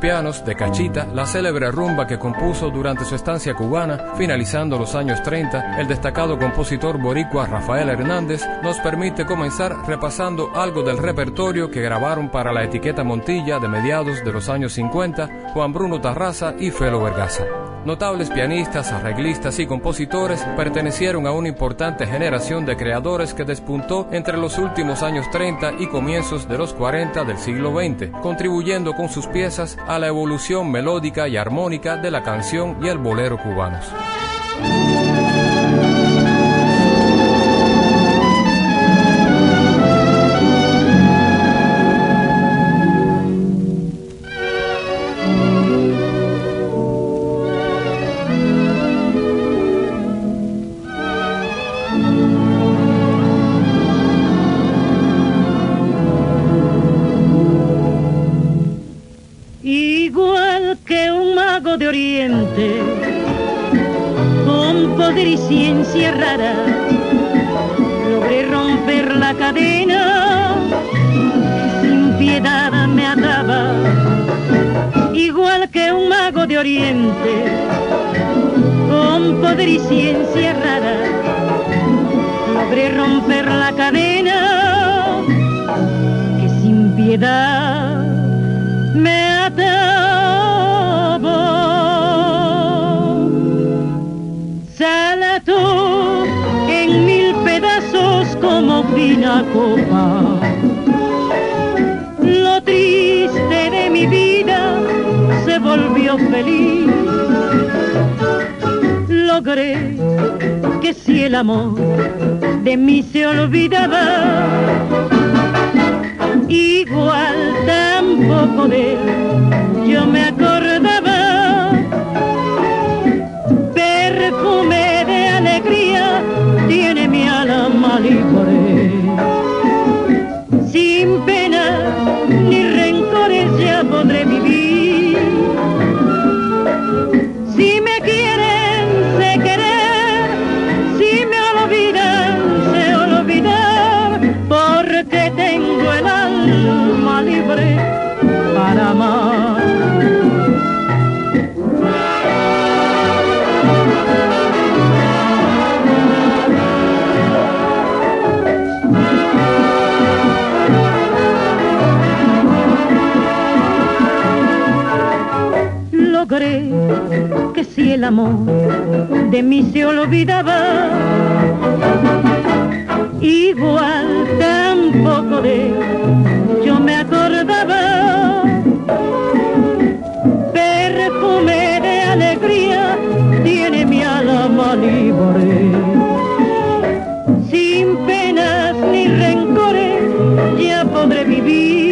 Pianos de Cachita, la célebre rumba que compuso durante su estancia cubana, finalizando los años 30, el destacado compositor boricua Rafael Hernández nos permite comenzar repasando algo del repertorio que grabaron para la etiqueta Montilla de mediados de los años 50 Juan Bruno Tarraza y Felo Vergaza. Notables pianistas, arreglistas y compositores pertenecieron a una importante generación de creadores que despuntó entre los últimos años 30 y comienzos de los 40 del siglo XX, contribuyendo con sus piezas a la evolución melódica y armónica de la canción y el bolero cubanos. Ciencia rara, logré romper la cadena que sin piedad me ataba. Salato en mil pedazos como fina copa. Lo triste de mi vida se volvió feliz. Que si el amor de mí se olvidaba, igual tampoco de él yo me acordaba. Perfume de alegría tiene mi alma libre. Alma libre para amar. logré que si el amor de mí se olvidaba, igual tampoco de acordaba. Perfume de alegría tiene mi alma libre. Sin penas ni rencores ya podré vivir.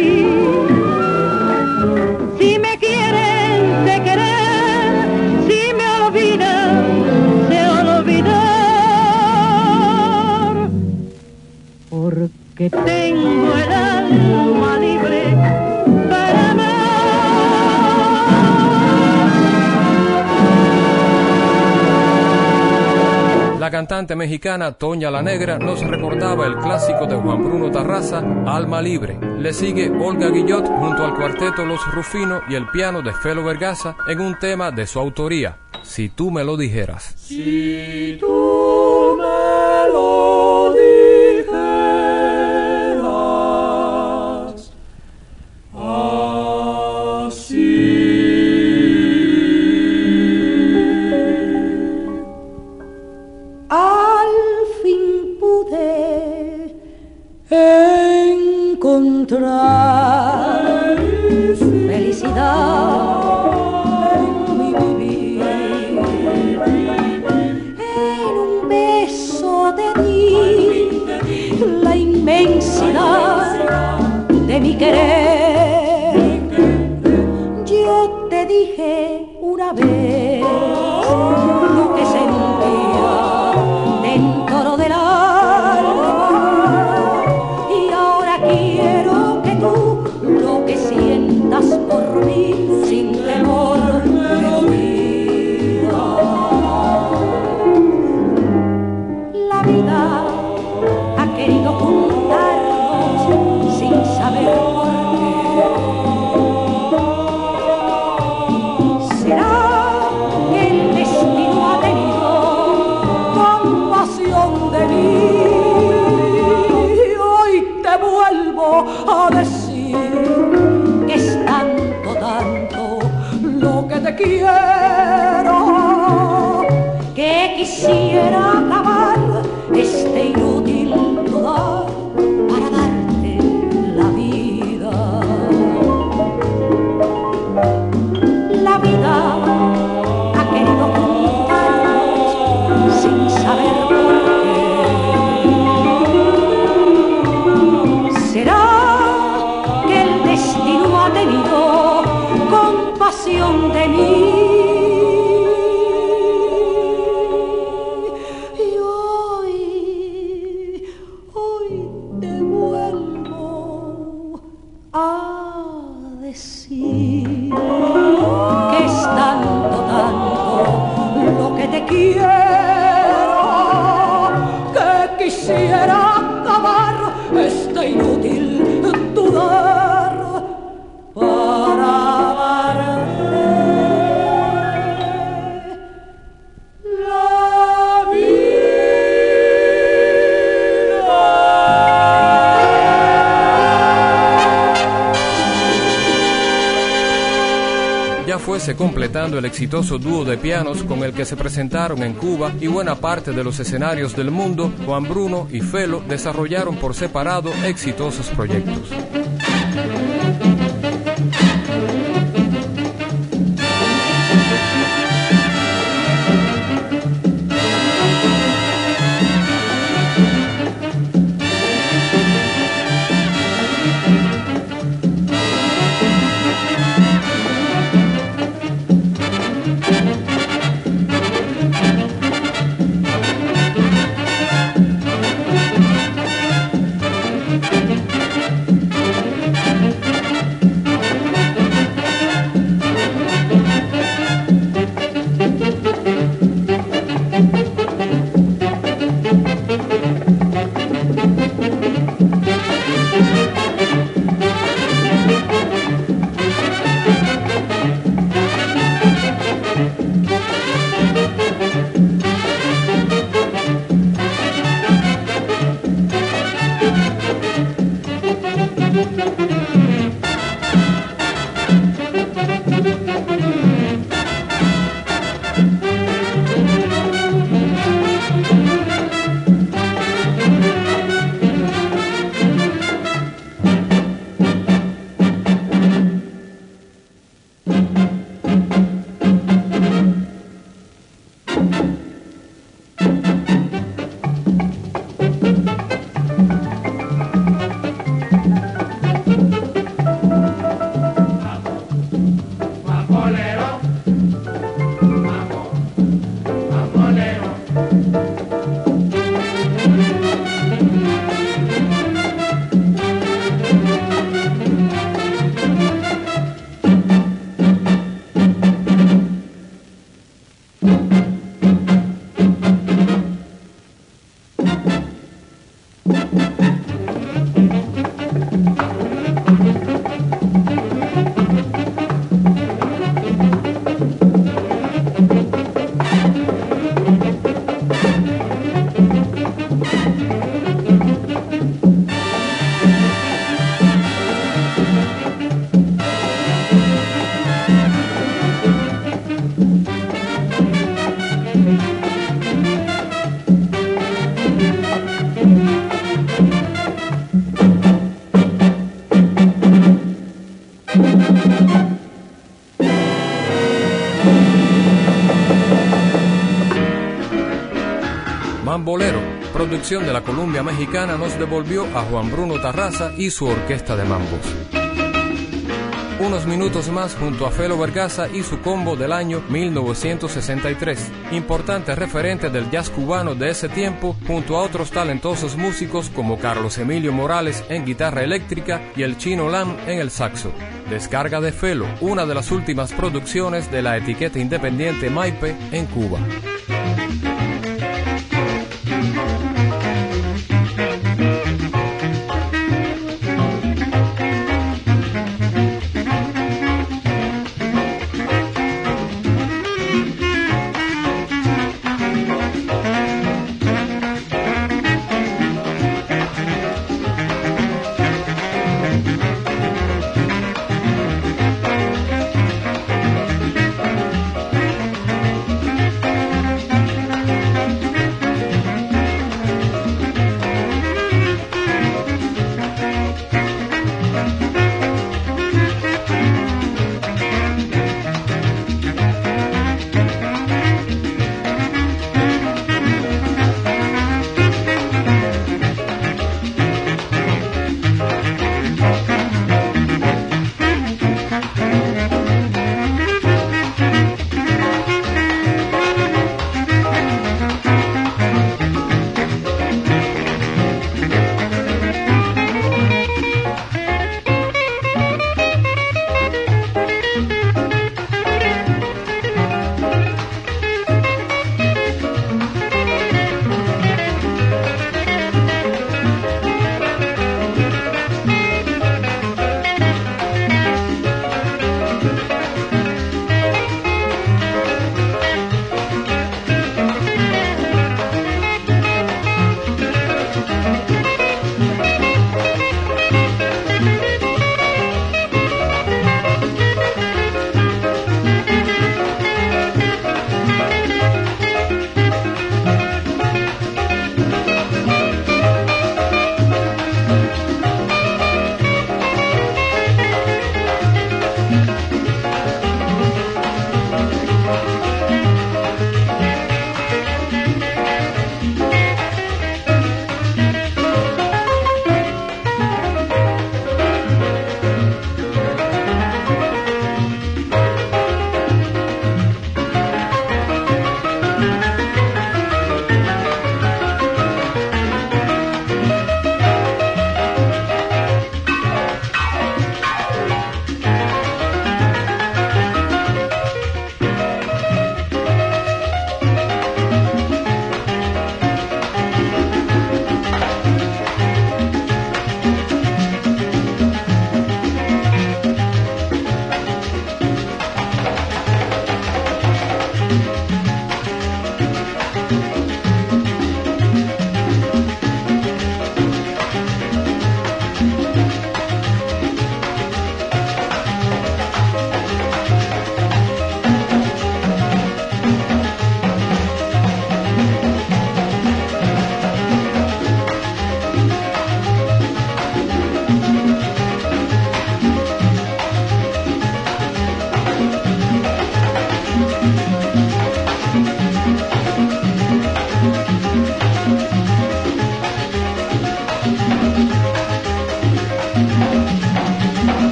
Mexicana Toña la Negra nos recordaba el clásico de Juan Bruno Tarraza, Alma Libre. Le sigue Olga Guillot junto al cuarteto Los Rufino y el piano de Felo Vergaza en un tema de su autoría, Si tú me lo dijeras. Completando el exitoso dúo de pianos con el que se presentaron en Cuba y buena parte de los escenarios del mundo, Juan Bruno y Felo desarrollaron por separado exitosos proyectos. Producción de la Columbia Mexicana, nos devolvió a Juan Bruno Tarraza y su orquesta de mambos. Unos minutos más junto a Felo Vergaza y su combo del año 1963, importante referente del jazz cubano de ese tiempo, junto a otros talentosos músicos como Carlos Emilio Morales en guitarra eléctrica y el chino Lam en el saxo. Descarga de Felo, una de las últimas producciones de la etiqueta independiente Maipe en Cuba.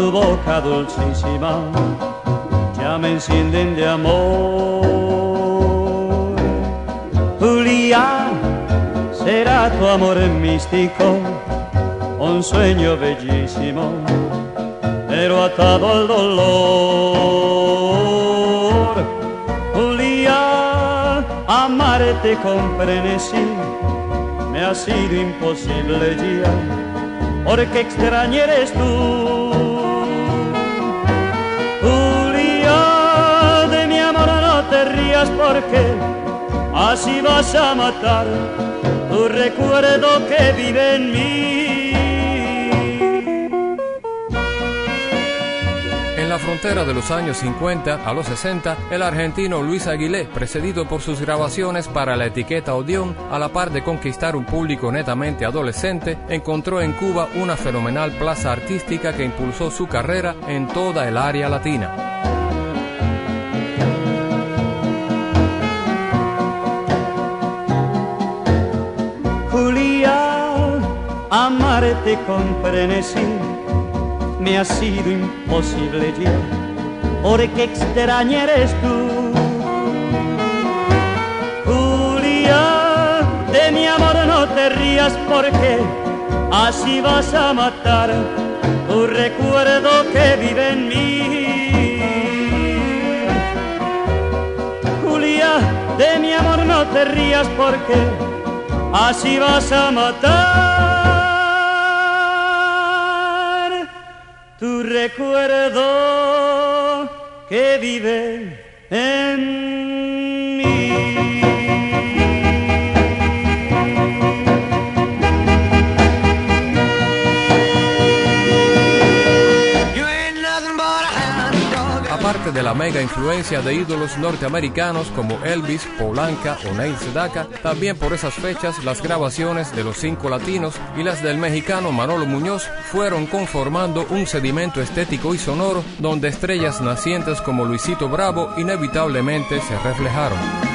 tu boca dulcísima ya me encienden de amor. Julia, será tu amor místico, un sueño bellísimo, pero atado al dolor. Julia, amarte con frenesí me ha sido imposible ya, porque extraña eres tú. Porque así vas a matar tu recuerdo que vive en mí. En la frontera de los años 50 a los 60, el argentino Luis Aguilé, precedido por sus grabaciones para la etiqueta Odeon, a la par de conquistar un público netamente adolescente, encontró en Cuba una fenomenal plaza artística que impulsó su carrera en toda el área latina. Amarte con frenesí me ha sido imposible ya, porque extraña eres tú. Julia, de mi amor no te rías porque así vas a matar tu recuerdo que vive en mí. Julia, de mi amor no te rías porque así vas a matar recuerdo que vive en la mega influencia de ídolos norteamericanos como Elvis, Polanca o Neil Sedaka, también por esas fechas las grabaciones de los cinco latinos y las del mexicano Manolo Muñoz fueron conformando un sedimento estético y sonoro donde estrellas nacientes como Luisito Bravo inevitablemente se reflejaron.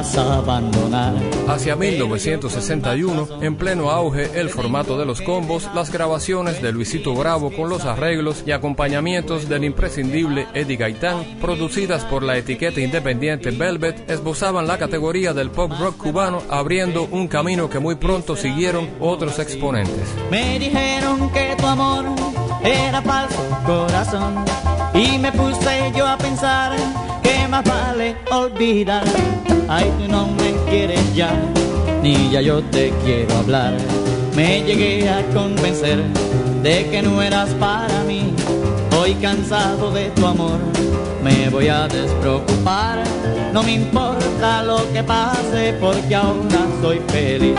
Vas a abandonar. Hacia 1961, en pleno auge el formato de los combos, las grabaciones de Luisito Bravo con los arreglos y acompañamientos del imprescindible Eddie Gaitán, producidas por la etiqueta independiente Velvet, esbozaban la categoría del pop rock cubano, abriendo un camino que muy pronto siguieron otros exponentes. Me dijeron que tu amor era falso corazón y me puse yo a pensar vale olvidar. Ay, tú no me quieres ya, ni ya yo te quiero hablar. Me llegué a convencer de que no eras para mí. Hoy cansado de tu amor, me voy a despreocupar. No me importa lo que pase porque ahora soy feliz.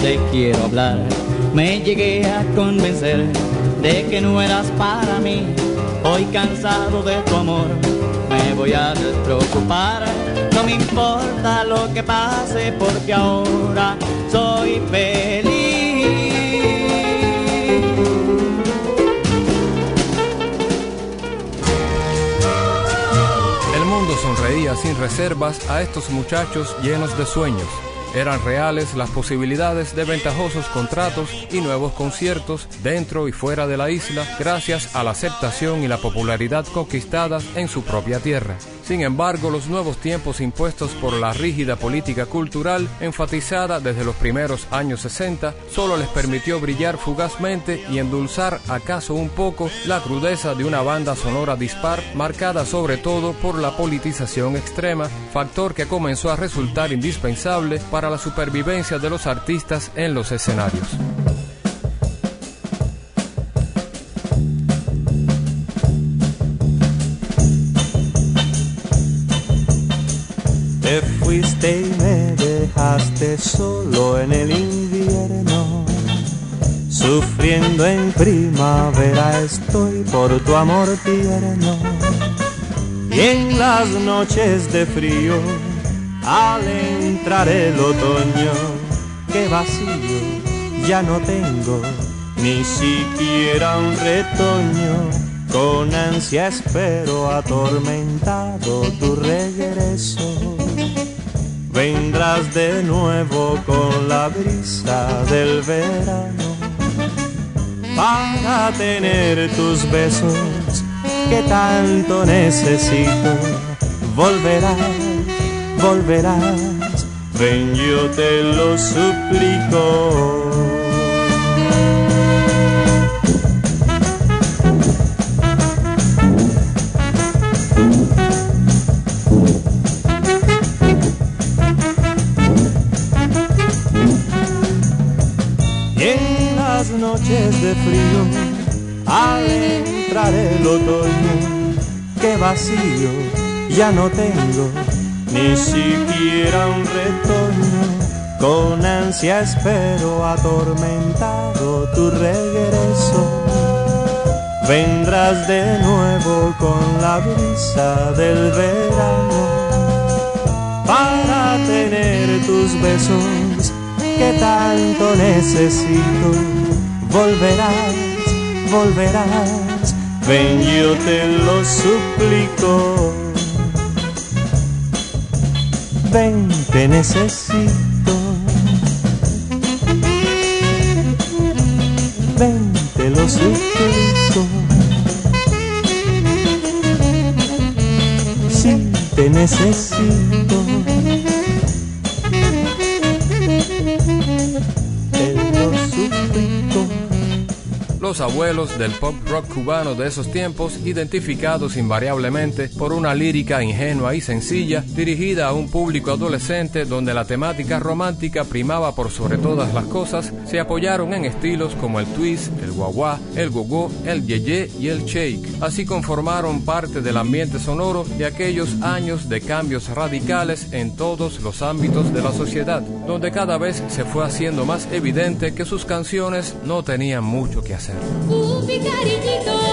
Te quiero hablar. Me llegué a convencer de que no eras para mí. Hoy cansado de tu amor, me voy a despreocupar. No me importa lo que pase porque ahora soy feliz. sonreía sin reservas a estos muchachos llenos de sueños. Eran reales las posibilidades de ventajosos contratos y nuevos conciertos dentro y fuera de la isla gracias a la aceptación y la popularidad conquistadas en su propia tierra. Sin embargo, los nuevos tiempos impuestos por la rígida política cultural, enfatizada desde los primeros años 60, solo les permitió brillar fugazmente y endulzar acaso un poco la crudeza de una banda sonora dispar, marcada sobre todo por la politización extrema, factor que comenzó a resultar indispensable para la supervivencia de los artistas en los escenarios. Te fuiste y me dejaste solo en el invierno. Sufriendo en primavera estoy por tu amor tierno. Y en las noches de frío, al entrar el otoño, qué vacío ya no tengo, ni siquiera un retoño. Con ansia espero atormentado tu regreso vendrás de nuevo con la brisa del verano para tener tus besos que tanto necesito. Volverás, volverás, ven yo te lo suplico. noches de frío, al entrar el otoño, qué vacío ya no tengo, ni siquiera un retoño. Con ansia espero atormentado tu regreso. Vendrás de nuevo con la brisa del verano para tener tus besos que tanto necesito volverás, volverás, ven yo te lo suplico. Ven, te necesito. Ven, te lo suplico. Sí, te necesito. Los abuelos del pop rock cubano de esos tiempos, identificados invariablemente por una lírica ingenua y sencilla, dirigida a un público adolescente donde la temática romántica primaba por sobre todas las cosas, se apoyaron en estilos como el twist, el guaguá, el gogó, el yeye y el shake. Así conformaron parte del ambiente sonoro de aquellos años de cambios radicales en todos los ámbitos de la sociedad, donde cada vez se fue haciendo más evidente que sus canciones no tenían mucho que hacer. hasta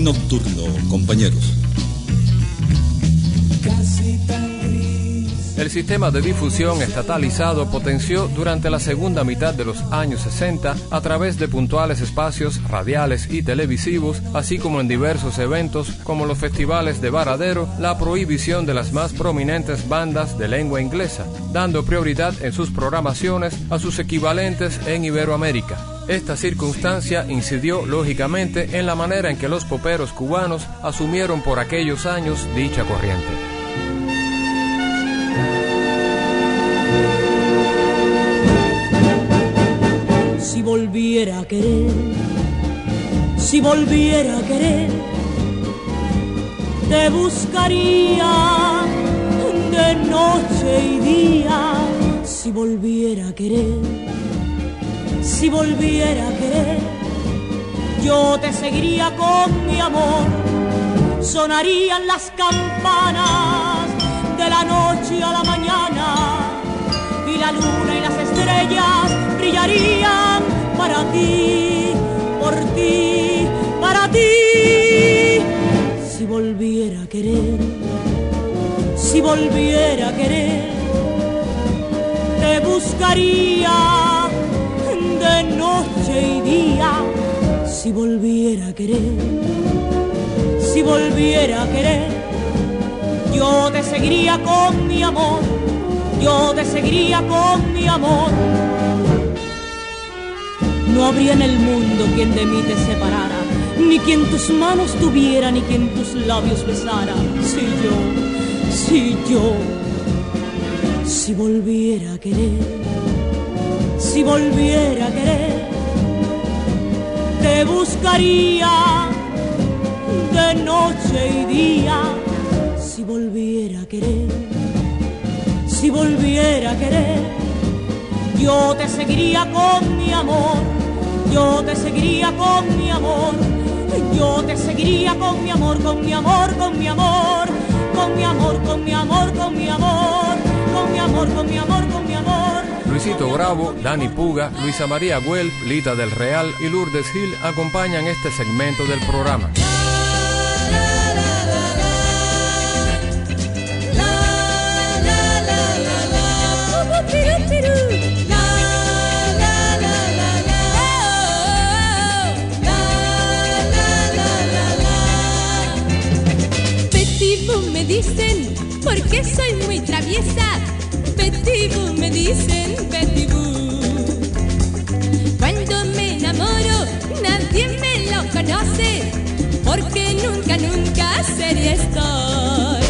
nocturno, compañeros. El sistema de difusión estatalizado potenció durante la segunda mitad de los años 60 a través de puntuales espacios radiales y televisivos, así como en diversos eventos como los festivales de Varadero, la prohibición de las más prominentes bandas de lengua inglesa, dando prioridad en sus programaciones a sus equivalentes en Iberoamérica. Esta circunstancia incidió lógicamente en la manera en que los poperos cubanos asumieron por aquellos años dicha corriente. Si volviera a querer, si volviera a querer, te buscaría de noche y día, si volviera a querer si volviera a querer, yo te seguiría con mi amor. Sonarían las campanas de la noche a la mañana y la luna y las estrellas brillarían para ti, por ti, para ti. Si volviera a querer, si volviera a querer, te buscaría noche y día, si volviera a querer, si volviera a querer, yo te seguiría con mi amor, yo te seguiría con mi amor. No habría en el mundo quien de mí te separara, ni quien tus manos tuviera, ni quien tus labios besara. Si yo, si yo, si volviera a querer si volviera a querer, te buscaría de noche y día si volviera a querer, si volviera a querer, yo te seguiría con mi amor, yo te seguiría con mi amor, yo te seguiría con mi amor, con mi amor, con mi amor, con mi amor, con mi amor, con mi amor, con mi amor, con mi amor, con mi amor. Luisito Bravo, Dani Puga, Luisa María Güell, Lita del Real y Lourdes Gil acompañan este segmento del programa. me dicen, porque soy muy traviesa. Boo me dicen, Boo. Cuando me enamoro, nadie me lo conoce, porque nunca, nunca sería estoy.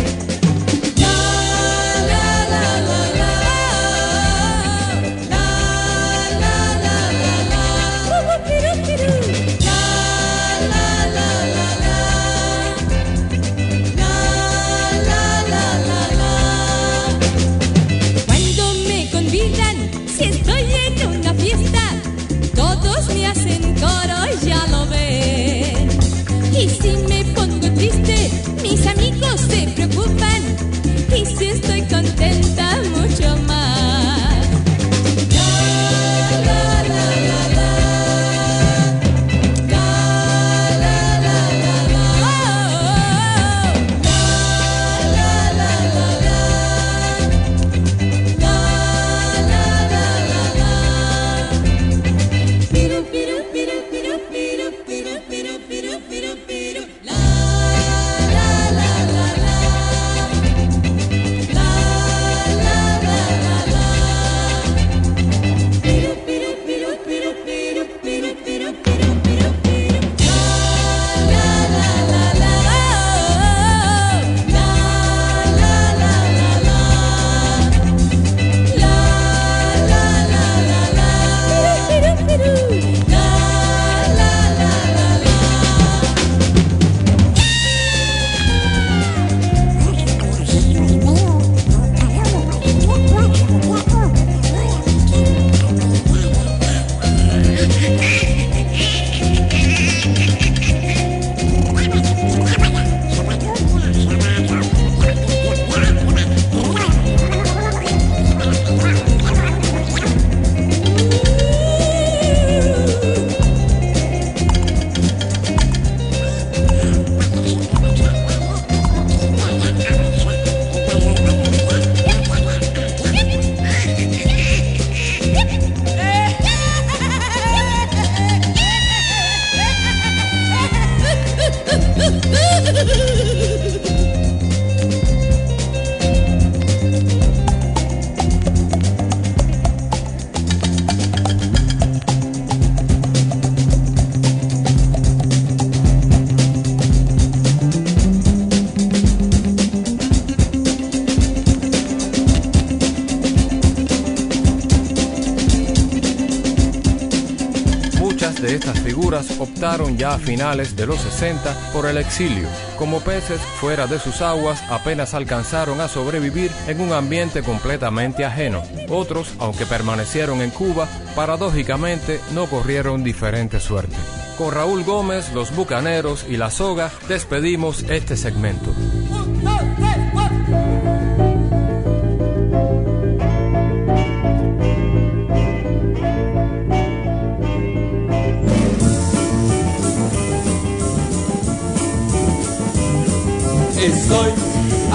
Ya a finales de los 60 por el exilio. Como peces fuera de sus aguas, apenas alcanzaron a sobrevivir en un ambiente completamente ajeno. Otros, aunque permanecieron en Cuba, paradójicamente no corrieron diferente suerte. Con Raúl Gómez, los Bucaneros y La Soga despedimos este segmento.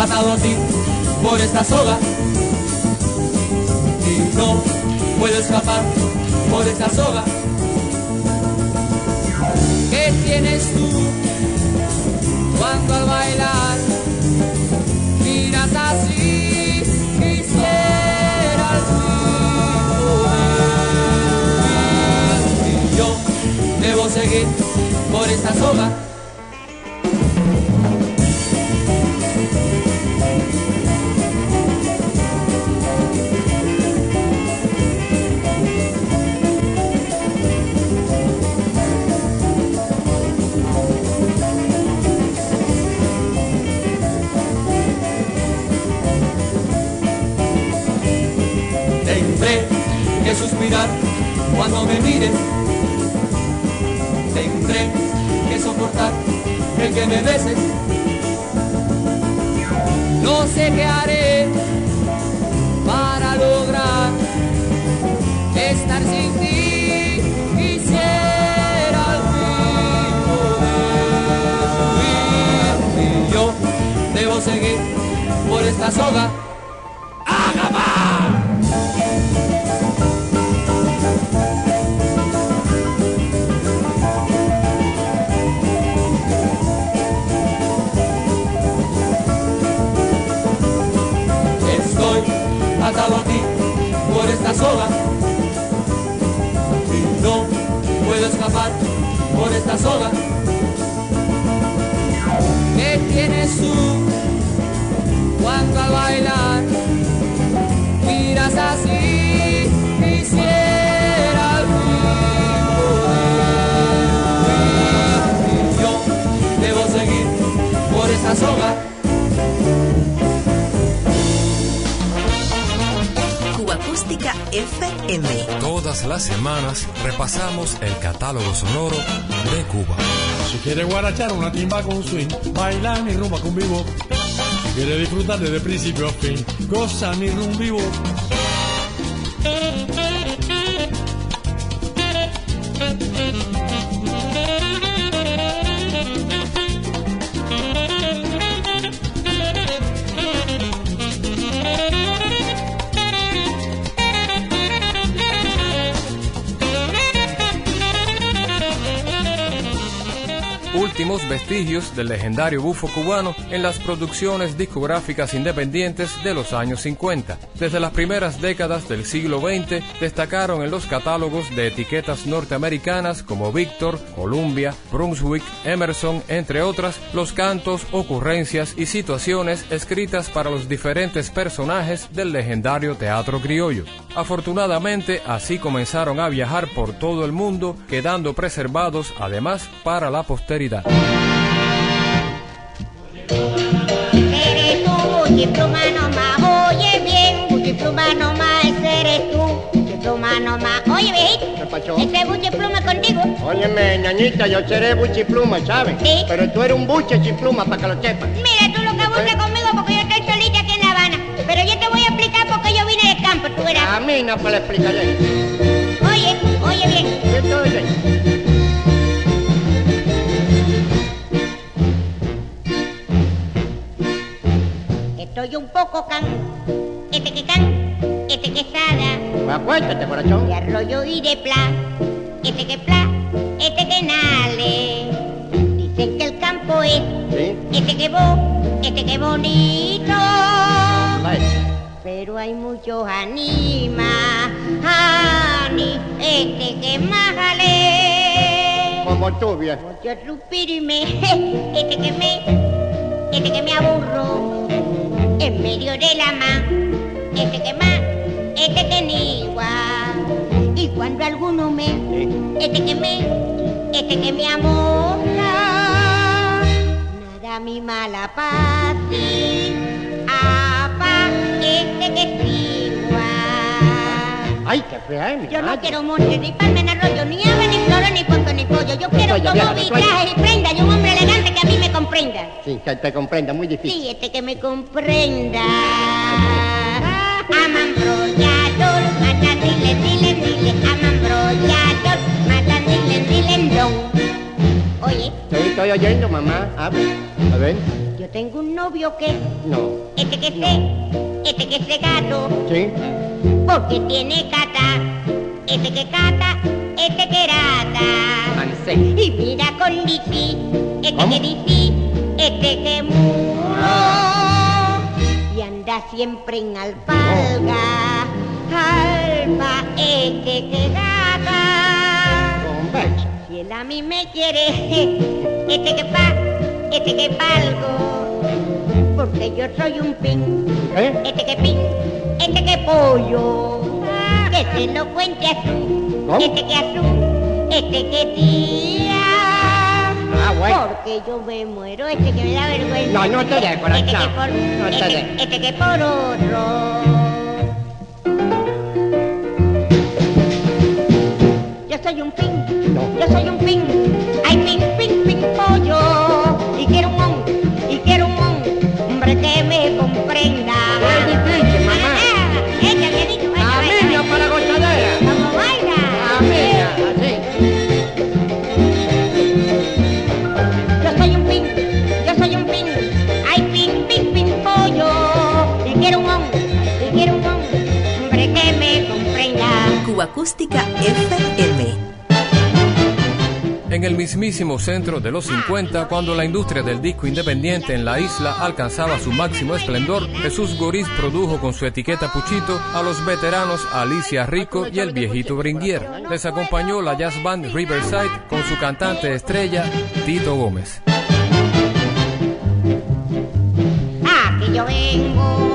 Atado a ti por esta soga y no puedo escapar por esta soga. ¿Qué tienes tú cuando al bailar miras así? Quisieras Y yo debo seguir por esta soga. Me mires. Tendré que soportar el que me beses. No sé qué haré para lograr estar sin ti. Quisiera al y yo debo seguir por esta soga. Y no puedo escapar por esta soga. ¿Qué tienes tú cuando al bailar miras así? Quisiera al y yo debo seguir por esta soga. FM. Todas las semanas repasamos el catálogo sonoro de Cuba. Si quieres guarachar una timba con swing, bailar mi rumba con vivo. Si quieres disfrutar desde principio a fin, goza mi rumba vivo. Últimos vestigios del legendario bufo cubano en las producciones discográficas independientes de los años 50. Desde las primeras décadas del siglo XX destacaron en los catálogos de etiquetas norteamericanas como Victor, Columbia, Brunswick, Emerson, entre otras, los cantos, ocurrencias y situaciones escritas para los diferentes personajes del legendario teatro criollo. Afortunadamente, así comenzaron a viajar por todo el mundo, quedando preservados además para la posteridad. Ese eres tú, buchipluma nomás. Oye, viejito, ¿Qué pasó? ese buchipluma contigo. Óyeme, ñañita, yo seré buchipluma, ¿sabes? Sí. Pero tú eres un buche chipluma, para que lo sepas. Mira, tú lo que buscas conmigo porque yo estoy solita aquí en La Habana. Pero yo te voy a explicar por qué yo vine del campo, tú verás. A mí no me lo explicaré. Oye, oye bien. ¿Qué Estoy un poco can, este que can, este que sada. Acuéstate, corazón. De arroyo y de pla, este que pla, este que nale. Dicen que el campo es, Sí. este que bo, este que bonito. Pero hay muchos animas, ani, este que más jale. Como tú, viejo. Mucho suspirime, este que me, este que me aburro, en medio de la ma, este que más, este que ni igual. Y cuando alguno me, este que me, este que me amorra, nada mi mala pati, apa, este que es igual. Ay, qué fea mi Yo no quiero monte, ni palma, ni arroyo, ni ni flores, ni pollo. Yo quiero vaya. traje y prenda y un hombre elegante que a mí me comprenda. Sí, que te comprenda, muy difícil. Sí, este que me comprenda. Amambrollador, matan, dile, dile, dile. Amambrollador, matan, dile, dile, don. Oye, Te estoy oyendo, mamá. A ver, a ver. yo tengo un novio que, No. este que se, este que se gato, ¿Sí? porque tiene cata. Este que cata, este que rata. Ansé. Y mira con Liti, este que Liti, este que muro. Y anda siempre en alpalga, alba, este que. Conversa. Si él a mí me quiere, este que pa, este que palgo. Porque yo soy un pin, ¿Eh? este que pin, este que pollo. Que se lo cuente a su, ¿Cómo? este que a su, este que tía. Ah, bueno. Porque yo me muero, este que me da vergüenza. No, no te corazón. este que por, No te este, este que por otro. soy un pin, yo soy un pin. Ay, pin, pin, pin, pollo. Acústica FM. En el mismísimo centro de los 50, cuando la industria del disco independiente en la isla alcanzaba su máximo esplendor, Jesús Goriz produjo con su etiqueta Puchito a los veteranos Alicia Rico y el viejito Bringuier. Les acompañó la jazz band Riverside con su cantante estrella Tito Gómez. Aquí yo vengo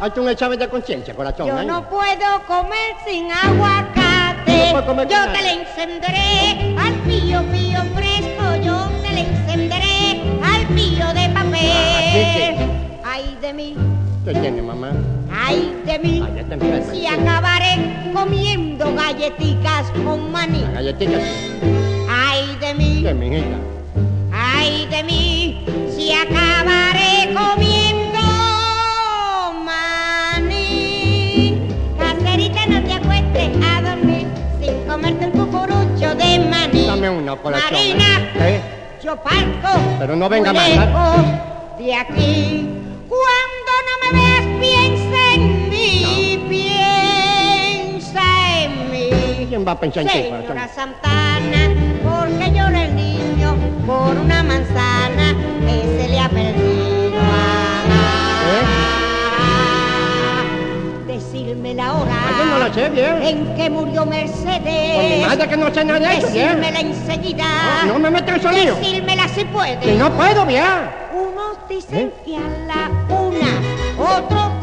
Hazte un examen de conciencia, corazón. yo ¿eh? no puedo comer sin aguacate. No puedo comer Yo te le encenderé al pío pío fresco. Yo te le encenderé al pío de Ah, papel. Ay de mí, ¿Qué tiene, mamá? ay de mí. Ah, está enferma. Si acabaré comiendo galletitas con maní. La galletita. Ay de mí. ¿Qué, mijita? Ay de mí, si acabaré comiendo Marina, ¿Eh? yo parto. Pero no venga más, ¿eh? de aquí. Cuando no me veas, piensa en mí, piensa en mí. ¿Quién va a pensar en ti, Señora? Santana, porque llora el niño por una manzana que se le ha perdido. La hora yo no la sé bien. en que murió Mercedes. Con mi madre que no sé nada de eso, bien. Decírmela enseguida. No, no me metas en sonido. Decírmela si puede. Que no puedo, bien. Unos dicen ¿Eh? que a la una, otros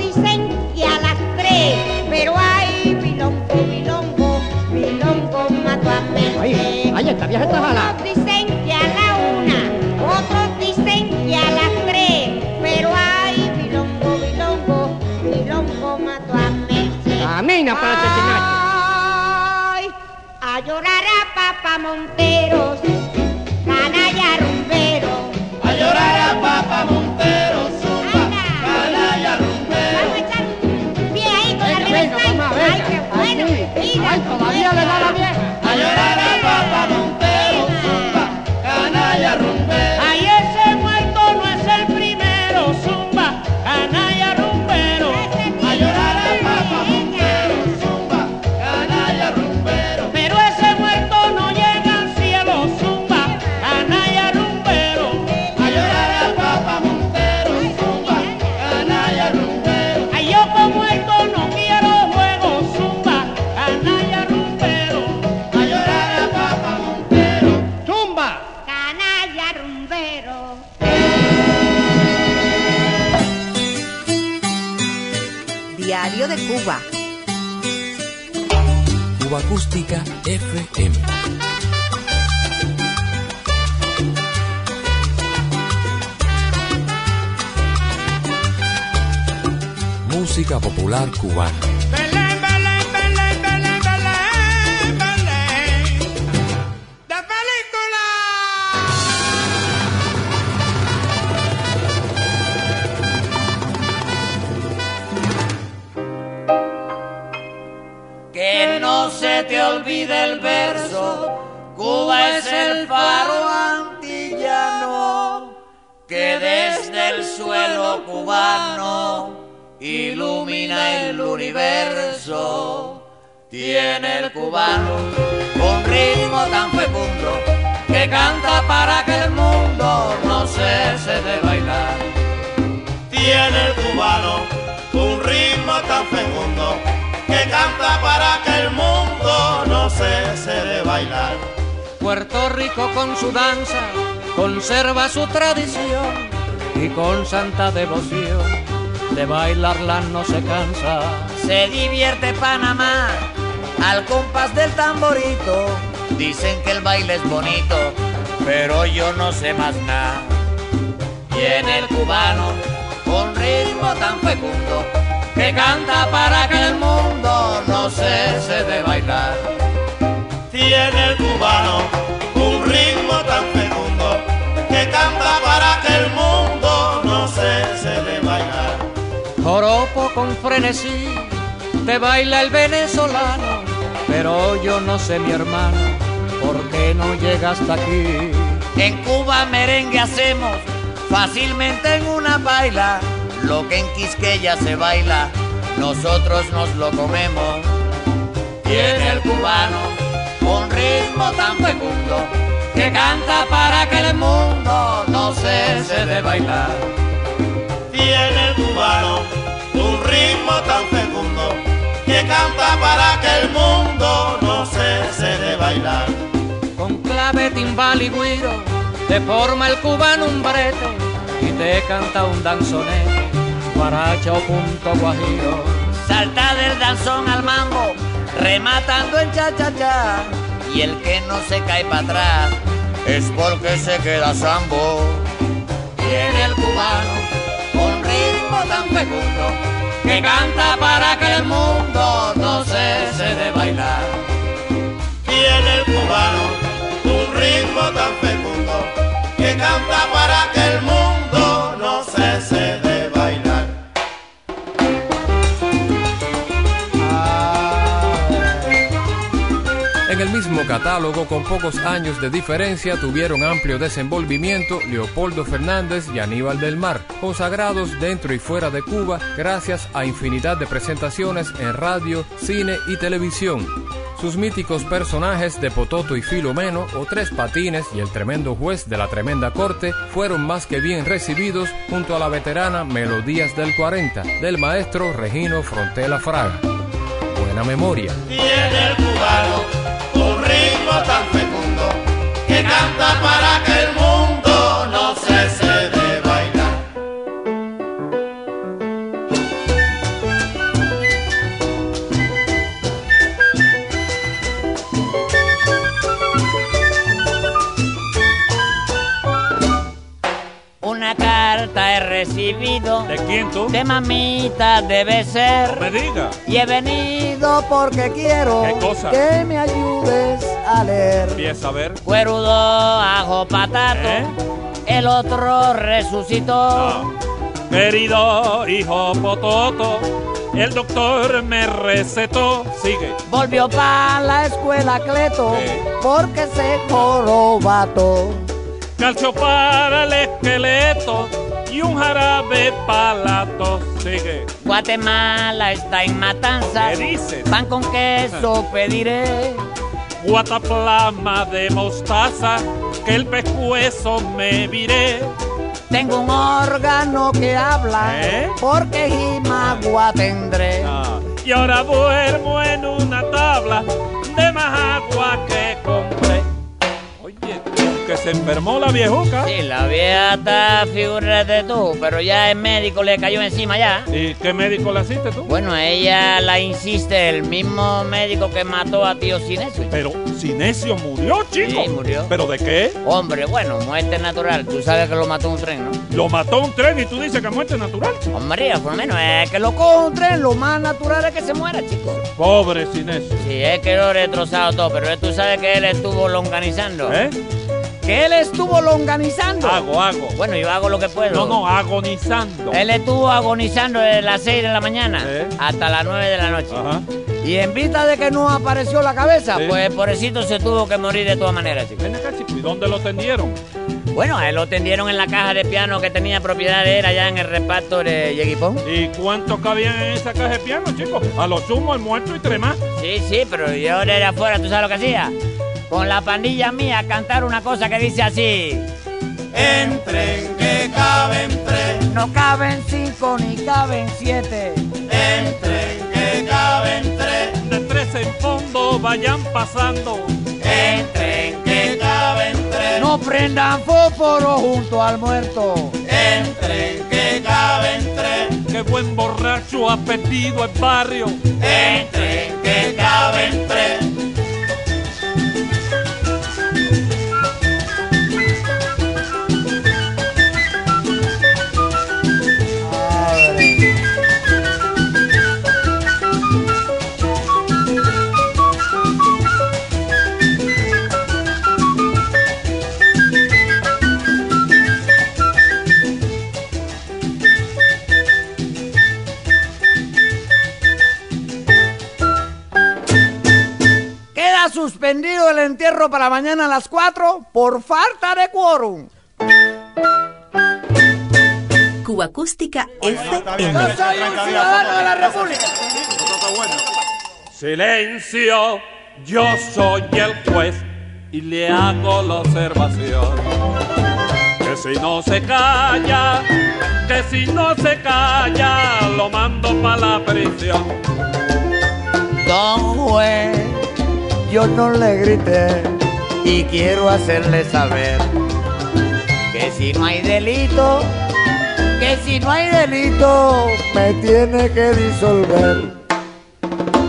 el faro antillano que desde el suelo cubano ilumina el universo. Tiene el cubano un ritmo tan fecundo que canta para que el mundo no cese de bailar. Tiene el cubano un ritmo tan fecundo que canta para que el mundo no cese de bailar. Puerto Rico con su danza conserva su tradición y con santa devoción de bailarla no se cansa. Se divierte Panamá al compás del tamborito. Dicen que el baile es bonito, pero yo no sé más nada. Tiene el cubano con ritmo tan fecundo, que canta para que el mundo no cese de bailar. Tiene el cubano un ritmo tan fecundo, que canta para que el mundo no cese de bailar. Joropo con frenesí, te baila el venezolano, pero yo no sé mi hermano, ¿por qué no llega hasta aquí? En Cuba merengue hacemos fácilmente en una baila, lo que en Quisqueya se baila, nosotros nos lo comemos. Tiene el cubano un ritmo tan fecundo, que canta para que el mundo no cese de bailar. Tiene el cubano un ritmo tan fecundo, que canta para que el mundo no cese de bailar. Con clave, timbal y guiro, te forma el cubano un brete y te canta un danzonete, guaracha o punto guajiro. Salta del danzón al mambo, rematando en cha-cha-cha, y el que no se cae para atrás es porque se queda sambo. Tiene el cubano un ritmo tan fecundo, que canta para que el mundo no cese de bailar. Catálogo, con pocos años de diferencia, tuvieron amplio desenvolvimiento Leopoldo Fernández y Aníbal del Mar, consagrados dentro y fuera de Cuba gracias a infinidad de presentaciones en radio, cine y televisión. Sus míticos personajes de Pototo y Filomeno o Tres Patines y el tremendo juez de la tremenda corte fueron más que bien recibidos junto a la veterana Melodías del 40 del maestro Regino Frontela Fraga. Buena memoria. Tan fecundo, que canta para que el mundo recibido. ¿De quién tú? De mamita debe ser. No me diga. Y he venido porque quiero ¿Qué cosa? que me ayudes a leer. Empieza a ver. Cuerudo, ajo, patato. ¿Eh? El otro resucitó. Querido hijo Pototo, el doctor me recetó. Sigue. Volvió para la escuela Cleto porque se jorobato. Calcio para el esqueleto y un jarabe palato. Sigue. Guatemala está en matanza. ¿Qué dices? Pan con queso pediré. Guataplama de mostaza, que el pescuezo me viré. Tengo un órgano que habla ¿Eh? porque Jimagua tendré. Ah, y ahora duermo en una tabla de más agua que compré. Que se enfermó la viejuca. Sí, la vieja está figúrate tú, pero ya el médico le cayó encima ya. ¿Y qué médico le hiciste tú? Bueno, ella la insiste, el mismo médico que mató a tío Sinesio. Pero Sinesio murió, chico. Sí, murió. ¿Pero de qué? Hombre, bueno, muerte natural. Tú sabes que lo mató un tren, ¿no? Lo mató un tren y tú dices que muerte natural. Hombre, por lo menos es que lo coja un tren, lo más natural es que se muera, chico. Pobre Sinesio. Sí, es que lo he destrozado todo, pero tú sabes que él estuvo longanizando. ¿Eh? Que él estuvo longanizando. Hago, hago. Bueno, yo hago lo que puedo. No, no, agonizando. Él estuvo agonizando desde las 6 de la mañana ¿Eh? hasta las 9 de la noche. Ajá. Y en vista de que no apareció la cabeza, pues pobrecito se tuvo que morir de todas maneras, chico. Ven acá, chico. ¿Y dónde lo tendieron? Bueno, a él lo tendieron en la caja de piano que tenía propiedad de él allá en el reparto de Yeguipón. ¿Y cuántos cabían en esa caja de piano, chico? A lo sumo, el muerto y tres más. Sí, sí, pero yo desde afuera, ¿tú sabes lo que hacía? Con la pandilla mía cantar una cosa que dice así. Entren que caben tres, No caben cinco ni caben siete. entren que caben tres, De tres en fondo vayan pasando. entren que caben tres, No prendan fósforo junto al muerto. entren que caben tres, Qué buen borracho ha perdido el barrio. entren entierro para mañana a las 4 por falta de quórum. Cuba Acústica FM. Yo soy un ciudadano de la República. Silencio, yo soy el juez y le hago la observación. Que si no se calla, que si no se calla, lo mando para la prisión. Don juez, yo no le grité y quiero hacerle saber que si no hay delito, que si no hay delito, me tiene que disolver.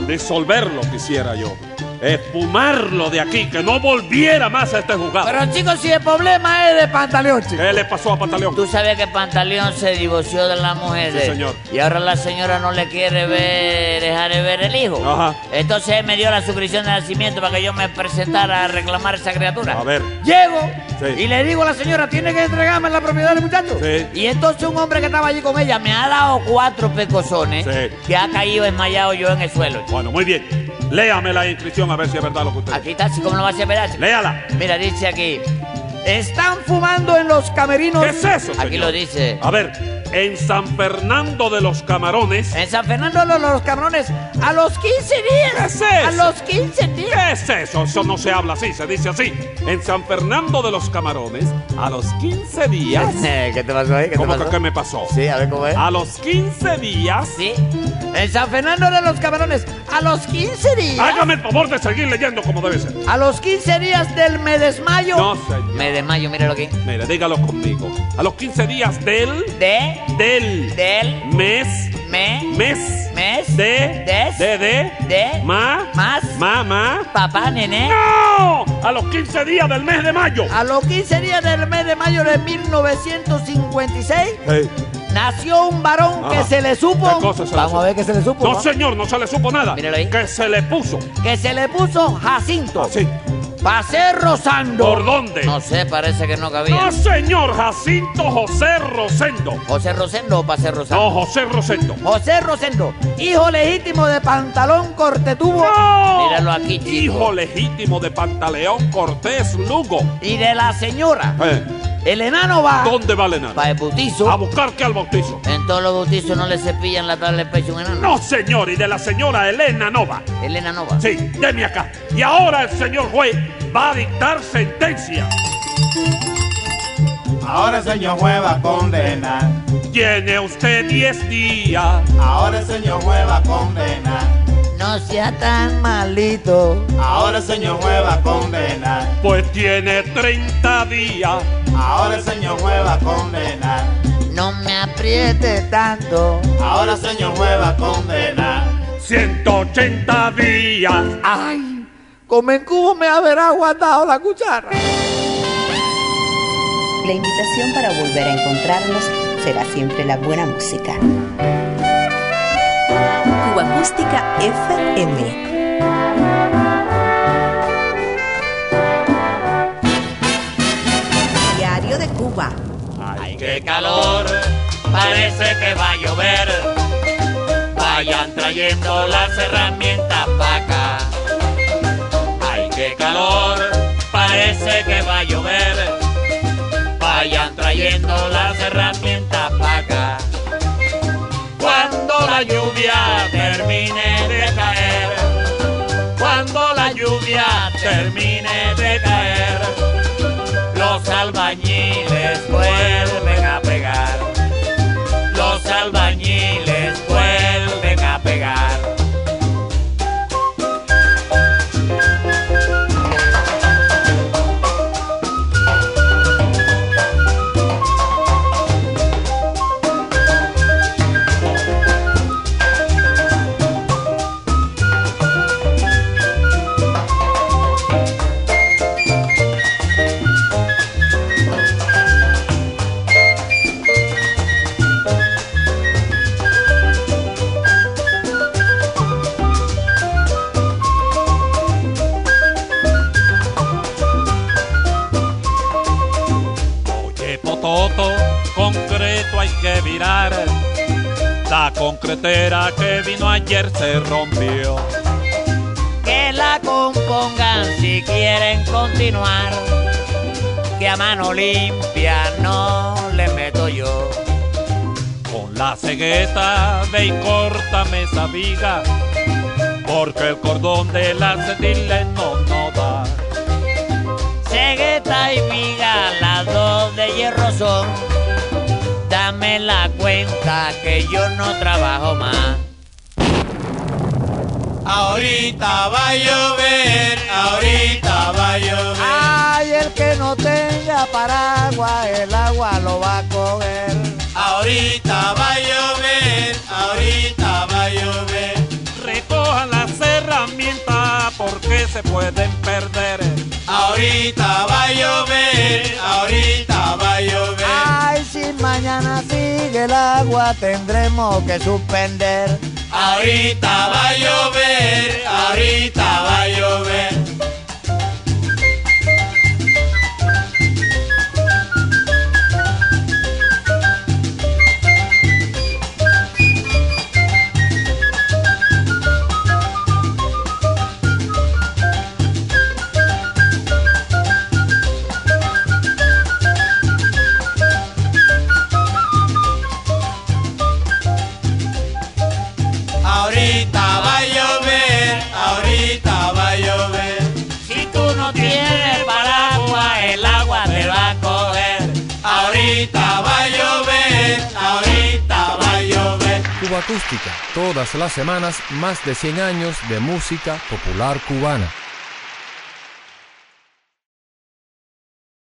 Disolverlo quisiera yo. Espumarlo de aquí, que no volviera más a este juzgado. Pero chicos, si el problema es de Pantaleón, chico. ¿Qué le pasó a Pantaleón? Tú sabes que Pantaleón se divorció de la mujer. Sí, señor. Y ahora la señora no le quiere ver, dejar de ver el hijo. Ajá. Entonces él me dio la suscripción de nacimiento para que yo me presentara a reclamar esa criatura. A ver. Llego Sí. y le digo a la señora, tiene que entregarme la propiedad del muchacho. Sí. Y entonces un hombre que estaba allí con ella me ha dado cuatro pecosones que ha caído desmayado yo en el suelo. Bueno, muy bien. Léame la inscripción a ver si es verdad lo que usted Aquí está, así como lo va a hacer, ¿verdad? Léala. Mira, dice aquí. Están fumando en los camerinos. ¿Qué es eso, Aquí señor? lo dice. A ver, en San Fernando de los Camarones. En San Fernando de los Cabrones, a los 15 días. ¿Qué es A eso? los 15 días. ¿Qué es eso? Eso no se habla así, se dice así. En San Fernando de los Camarones, a los 15 días. ¿Qué te pasó ahí? ¿Qué te ¿Cómo que qué me pasó? Sí, a ver cómo es. A los 15 días. Sí. En San Fernando de los Cabrones, a los 15 días. Hágame el favor de seguir leyendo como debe ser. A los 15 días del mes de mayo. No, señor. Me desmayo, míralo aquí. Mire, dígalo conmigo. A los 15 días del. De, Del. del, Mes. me, Mes. mes, De. des, De. De. de, Ma. más, Ma. Ma. papá, nené. ¡No! A los 15 días del mes de mayo. A los 15 días del mes de mayo de 1956 Hey. nació un varón Ajá. que se le supo. ¿Qué cosa se le Vamos supo? a ver qué se le supo. No, señor, no se le supo nada. Míralo ahí. Que se le puso. Que se le puso Jacinto. Así. Pasé rozando. ¿Por dónde? No sé, parece que no cabía. No, señor, Jacinto José Rosendo. José Rosendo o Pasé Rosando. No, José Rosendo. José Rosendo, hijo legítimo de Pantalón Cortetubo ¡No! Míralo aquí, chico. Hijo legítimo de Pantaleón Cortés Lugo. y de la señora. Eh, El enano va ¿Dónde va Lenaro? Para el bautizo. A buscar que al bautizo. En todos los bautizos no le cepillan la tabla del pecho a un enano. No, señor, y de la señora Elena Nova. Elena Nova. Sí, deme acá. Y ahora el señor juez va a dictar sentencia. Ahora el señor juez va a condenar. Tiene usted 10 días. Ahora el señor juez va a condenar. No sea tan malito. Ahora el señor juez va a condenar. Pues tiene 30 días. Ahora el señor juez va a condenar. No me apriete tanto. Ahora el señor juez va a condenar. 180 días. Ay, como en cubo me habrá aguantado la cuchara. La invitación para volver a encontrarnos será siempre la buena música. Cuba Acústica FM. Calor, parece que va a llover. Vayan trayendo las herramientas para. Ay, qué calor, parece que va a llover. Vayan trayendo las herramientas para. Cuando la lluvia termine de caer, cuando la lluvia termine de caer, los albañiles vuelven a pegar. Los albañiles vuelven a pegar. Concretera que vino ayer se rompió. Que la compongan si quieren continuar. Que a mano limpia no le meto yo. Con la cegueta ve y córtame esa viga, porque el cordón de la cetile no no da. Cegueta y viga, las dos de hierro son. Dame la cuenta que yo no trabajo más. Ahorita va a llover, ahorita va a llover. Ay, el que no tenga paraguas, el agua lo va a coger. Ahorita va a llover, ahorita va a llover. Las herramientas porque se pueden perder. Ahorita va a llover, ahorita va a llover. Ay, si mañana sigue el agua, tendremos que suspender. Ahorita va a llover, ahorita va a llover. Acústica, todas las semanas más de 100 años de música popular cubana.